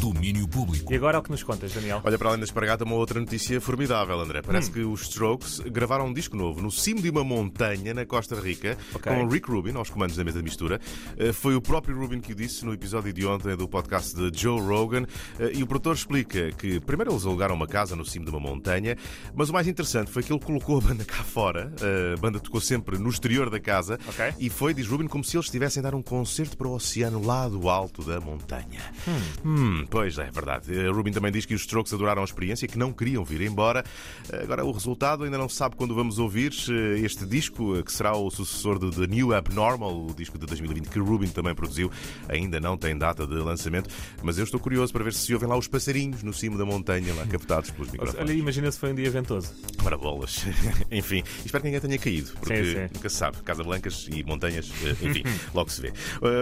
Domínio público. E agora o que nos contas, Daniel? Olha, para além da espargata, uma outra notícia formidável, André. Parece Hum. que os Strokes gravaram um disco novo no cimo de uma montanha na Costa Rica, Ok. com Rick Rubin aos comandos da mesa de mistura. Eh, Foi o próprio Rubin que o disse no episódio de ontem do podcast de Joe Rogan. Eh, E o produtor explica que primeiro eles alugaram uma casa no cimo de uma montanha, mas o mais interessante foi que ele colocou a banda cá fora. A banda tocou sempre no exterior da casa. Ok. E foi, diz Rubin, como se eles estivessem a dar um concerto para o oceano lá do alto da montanha. Hum, pois é, verdade. Eh, Rubin também diz que os Strokes adoraram a experiência e que não queriam vir embora. Eh, Agora, o resultado ainda não se sabe quando vamos ouvir eh, este disco, que será o sucessor de The New Abnormal, o disco de 2020 que Rubin também produziu. Ainda não tem data de lançamento, mas eu estou curioso para ver se se ouvem lá os passarinhos no cimo da montanha, lá captados pelos microfones. Olha, imagina se foi um dia ventoso. Para bolas. enfim, espero que ninguém tenha caído, porque Sim, sim. nunca se sabe. Casa Blancas e montanhas, enfim, logo se vê.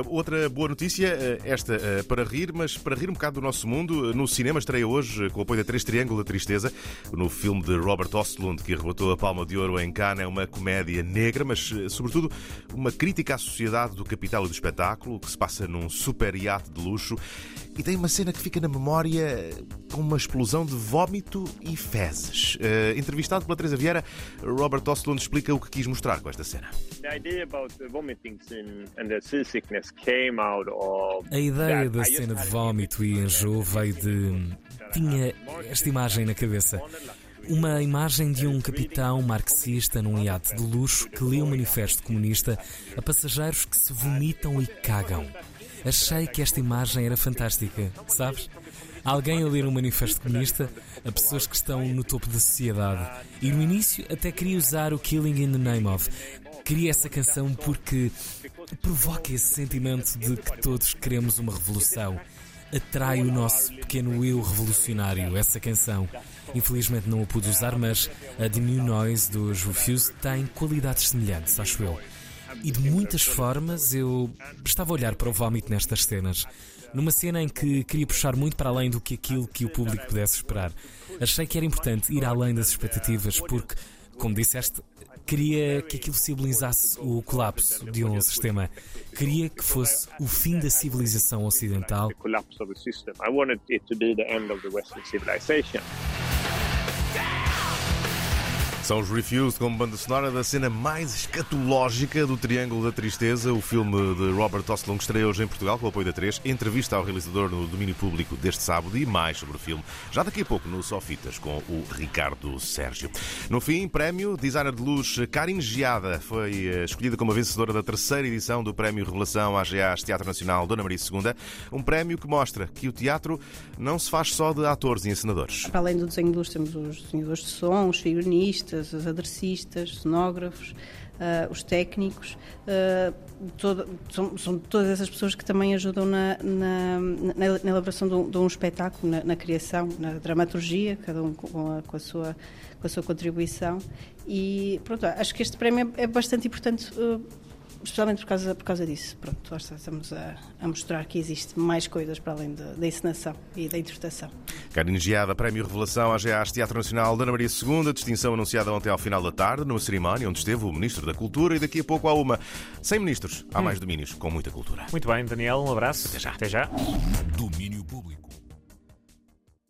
Outra boa notícia, esta para rir, mas para rir um bocado do nosso mundo, no cinema estreia hoje, com o apoio da Três Triângulo da Tristeza, no filme de Robert Ostlund, que arrebatou a Palma de Ouro em Cannes. É uma comédia negra, mas, uh, sobretudo, uma crítica à sociedade do capital e do espetáculo, que se passa num super iate de luxo. E tem uma cena que fica na memória com uma explosão de vómito e fezes. Uh, entrevistado pela Teresa Vieira, Robert Ostlund explica o que quis mostrar com esta cena. A ideia da cena de had vómito e enjoo veio de. Tinha esta imagem na cabeça. Uma imagem de um capitão marxista num iate de luxo que lê um manifesto comunista a passageiros que se vomitam e cagam. Achei que esta imagem era fantástica, sabes? Alguém a ler um manifesto comunista a pessoas que estão no topo da sociedade. E no início até queria usar o Killing in the Name of. Queria essa canção porque provoca esse sentimento de que todos queremos uma revolução. Atrai o nosso pequeno eu revolucionário, essa canção. Infelizmente não a pude usar, mas a The New Noise dos Refuse tem qualidades semelhantes, acho eu. E de muitas formas eu estava a olhar para o vómito nestas cenas. Numa cena em que queria puxar muito para além do que aquilo que o público pudesse esperar. Achei que era importante ir além das expectativas, porque, como disseste, queria que aquilo civilizasse o colapso de um sistema. Queria que fosse o fim da civilização ocidental São os Refused como banda sonora da cena mais escatológica do Triângulo da Tristeza, o filme de Robert Ostlund que estreia hoje em Portugal com o apoio da 3. Entrevista ao realizador no domínio público deste sábado e mais sobre o filme, já daqui a pouco no Sofitas com o Ricardo Sérgio. No fim, prémio, designer de luz Karin Giada foi eh, escolhida como a vencedora da terceira edição do Prémio Revelação AGAs Teatro Nacional Dona Maria II, um prémio que mostra que o teatro não se faz só de atores e encenadores. Para além do desenho de luz, temos os desenhadores de som, os figurinistas, os aderecistas, cenógrafos, ah, os técnicos. ah, toda- são, são todas essas pessoas que também ajudam na, na, na- elaboração de um, de um espetáculo, na, na criação, na dramaturgia, cada um com a, com a sua, com a sua contribuição. E pronto, acho que este prémio é, é bastante importante. ah, Especialmente por causa, por causa disso. Pronto, estamos a, a mostrar que existe mais coisas para além da, da encenação e da interpretação. Karin Giada, Prémio Revelação AGAs Teatro Nacional Dona Maria II, distinção anunciada ontem ao final da tarde, numa cerimónia onde esteve o Ministro da Cultura e daqui a pouco há uma. Sem ministros, há mais domínios com muita cultura. Muito bem, Daniel, um abraço. Até já. Até já. Domínio público.